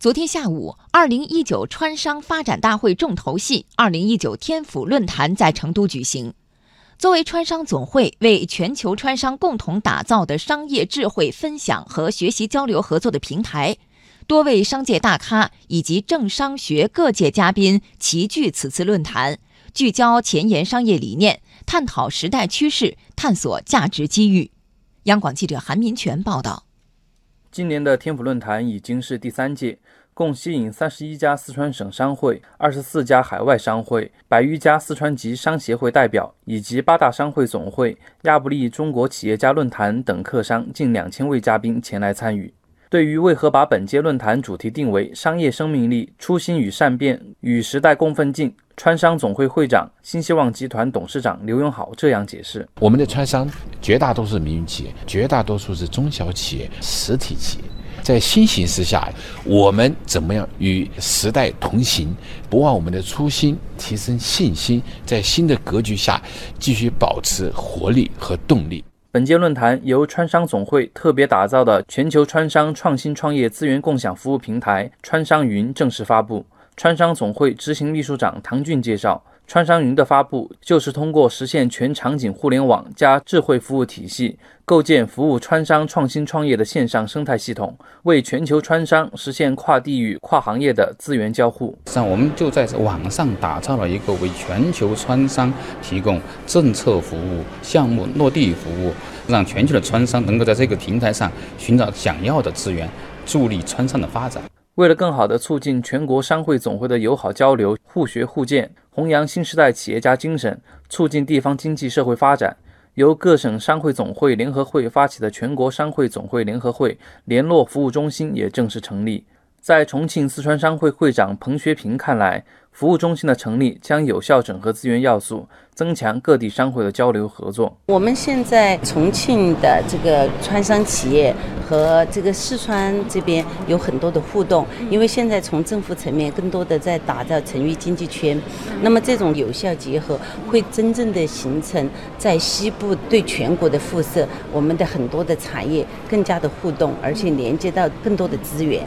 昨天下午，二零一九川商发展大会重头戏——二零一九天府论坛在成都举行。作为川商总会为全球川商共同打造的商业智慧分享和学习交流合作的平台，多位商界大咖以及政商学各界嘉宾齐聚此次论坛，聚焦前沿商业理念，探讨时代趋势，探索价值机遇。央广记者韩民全报道。今年的天府论坛已经是第三届，共吸引三十一家四川省商会、二十四家海外商会、百余家四川籍商协会代表，以及八大商会总会、亚布力中国企业家论坛等客商近两千位嘉宾前来参与。对于为何把本届论坛主题定为“商业生命力、初心与善变，与时代共奋进”，川商总会会长、新希望集团董事长刘永好这样解释：“我们的川商绝大多数是民营企业，绝大多数是中小企业、实体企业。在新形势下，我们怎么样与时代同行，不忘我们的初心，提升信心，在新的格局下继续保持活力和动力。”本届论坛由川商总会特别打造的全球川商创新创业资源共享服务平台“川商云”正式发布。川商总会执行秘书长唐俊介绍。川商云的发布，就是通过实现全场景互联网加智慧服务体系，构建服务川商创新创业的线上生态系统，为全球川商实现跨地域、跨行业的资源交互。实际上，我们就在网上打造了一个为全球川商提供政策服务、项目落地服务，让全球的川商能够在这个平台上寻找想要的资源，助力川商的发展。为了更好地促进全国商会总会的友好交流、互学互鉴，弘扬新时代企业家精神，促进地方经济社会发展，由各省商会总会联合会发起的全国商会总会联合会联络服务中心也正式成立。在重庆四川商会会长彭学平看来，服务中心的成立将有效整合资源要素，增强各地商会的交流合作。我们现在重庆的这个川商企业和这个四川这边有很多的互动，因为现在从政府层面更多的在打造成渝经济圈，那么这种有效结合会真正的形成在西部对全国的辐射，我们的很多的产业更加的互动，而且连接到更多的资源。